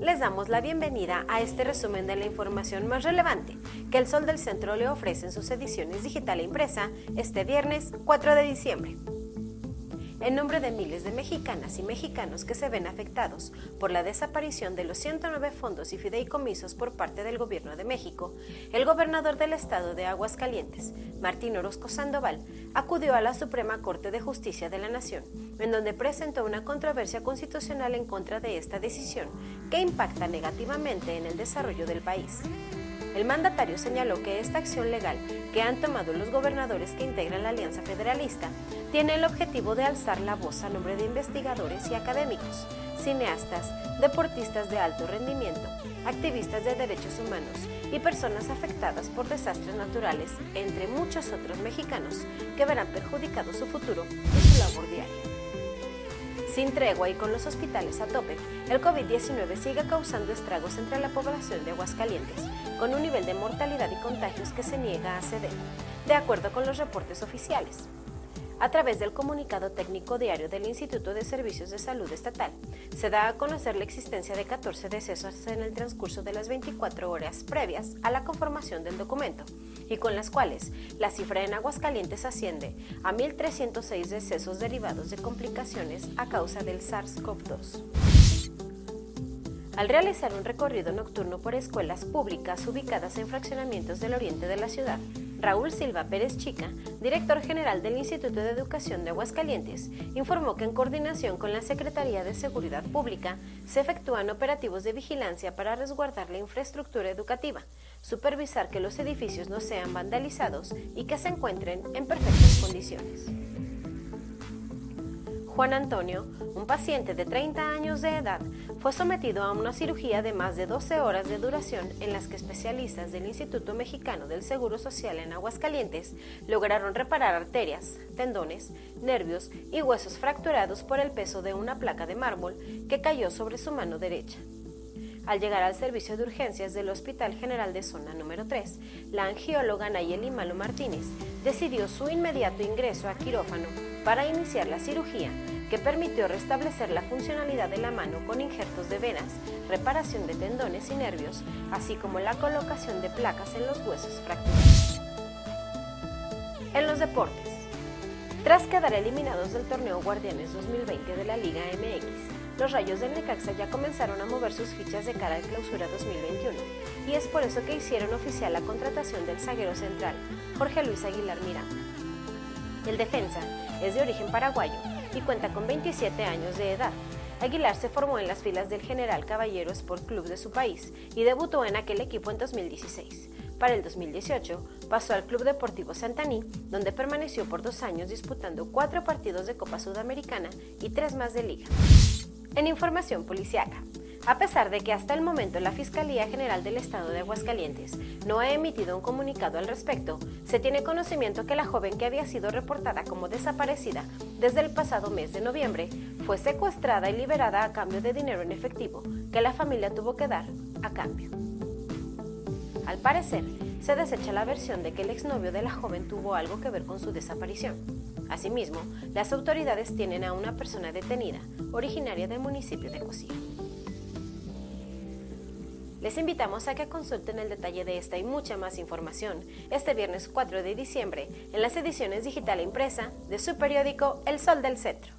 Les damos la bienvenida a este resumen de la información más relevante que el Sol del Centro le ofrece en sus ediciones digital e impresa este viernes 4 de diciembre en nombre de miles de mexicanas y mexicanos que se ven afectados por la desaparición de los 109 fondos y fideicomisos por parte del Gobierno de México, el gobernador del estado de Aguascalientes, Martín Orozco Sandoval, acudió a la Suprema Corte de Justicia de la Nación, en donde presentó una controversia constitucional en contra de esta decisión, que impacta negativamente en el desarrollo del país. El mandatario señaló que esta acción legal que han tomado los gobernadores que integran la Alianza Federalista tiene el objetivo de alzar la voz a nombre de investigadores y académicos, cineastas, deportistas de alto rendimiento, activistas de derechos humanos y personas afectadas por desastres naturales, entre muchos otros mexicanos que verán perjudicado su futuro y su labor diaria. Sin tregua y con los hospitales a tope, el COVID-19 sigue causando estragos entre la población de Aguascalientes, con un nivel de mortalidad y contagios que se niega a ceder, de acuerdo con los reportes oficiales a través del comunicado técnico diario del Instituto de Servicios de Salud Estatal. Se da a conocer la existencia de 14 decesos en el transcurso de las 24 horas previas a la conformación del documento, y con las cuales la cifra en Aguascalientes asciende a 1.306 decesos derivados de complicaciones a causa del SARS-CoV-2. Al realizar un recorrido nocturno por escuelas públicas ubicadas en fraccionamientos del oriente de la ciudad, Raúl Silva Pérez Chica, director general del Instituto de Educación de Aguascalientes, informó que en coordinación con la Secretaría de Seguridad Pública se efectúan operativos de vigilancia para resguardar la infraestructura educativa, supervisar que los edificios no sean vandalizados y que se encuentren en perfectas condiciones. Juan Antonio, un paciente de 30 años de edad, fue sometido a una cirugía de más de 12 horas de duración en las que especialistas del Instituto Mexicano del Seguro Social en Aguascalientes lograron reparar arterias, tendones, nervios y huesos fracturados por el peso de una placa de mármol que cayó sobre su mano derecha. Al llegar al servicio de urgencias del Hospital General de Zona número 3, la angióloga Nayeli Malo Martínez decidió su inmediato ingreso a quirófano para iniciar la cirugía que permitió restablecer la funcionalidad de la mano con injertos de venas, reparación de tendones y nervios, así como la colocación de placas en los huesos fracturados. En los deportes. Tras quedar eliminados del torneo Guardianes 2020 de la Liga MX, los Rayos del Necaxa ya comenzaron a mover sus fichas de cara al clausura 2021, y es por eso que hicieron oficial la contratación del zaguero central, Jorge Luis Aguilar Miranda. El defensa es de origen paraguayo y cuenta con 27 años de edad. Aguilar se formó en las filas del General Caballero Sport Club de su país y debutó en aquel equipo en 2016. Para el 2018 pasó al Club Deportivo Santaní, donde permaneció por dos años disputando cuatro partidos de Copa Sudamericana y tres más de liga. En información policiaca, a pesar de que hasta el momento la Fiscalía General del Estado de Aguascalientes no ha emitido un comunicado al respecto, se tiene conocimiento que la joven que había sido reportada como desaparecida desde el pasado mes de noviembre fue secuestrada y liberada a cambio de dinero en efectivo que la familia tuvo que dar a cambio. Al parecer, se desecha la versión de que el exnovio de la joven tuvo algo que ver con su desaparición. Asimismo, las autoridades tienen a una persona detenida, originaria del municipio de Cosío. Les invitamos a que consulten el detalle de esta y mucha más información este viernes 4 de diciembre en las ediciones digital e impresa de su periódico El Sol del Centro.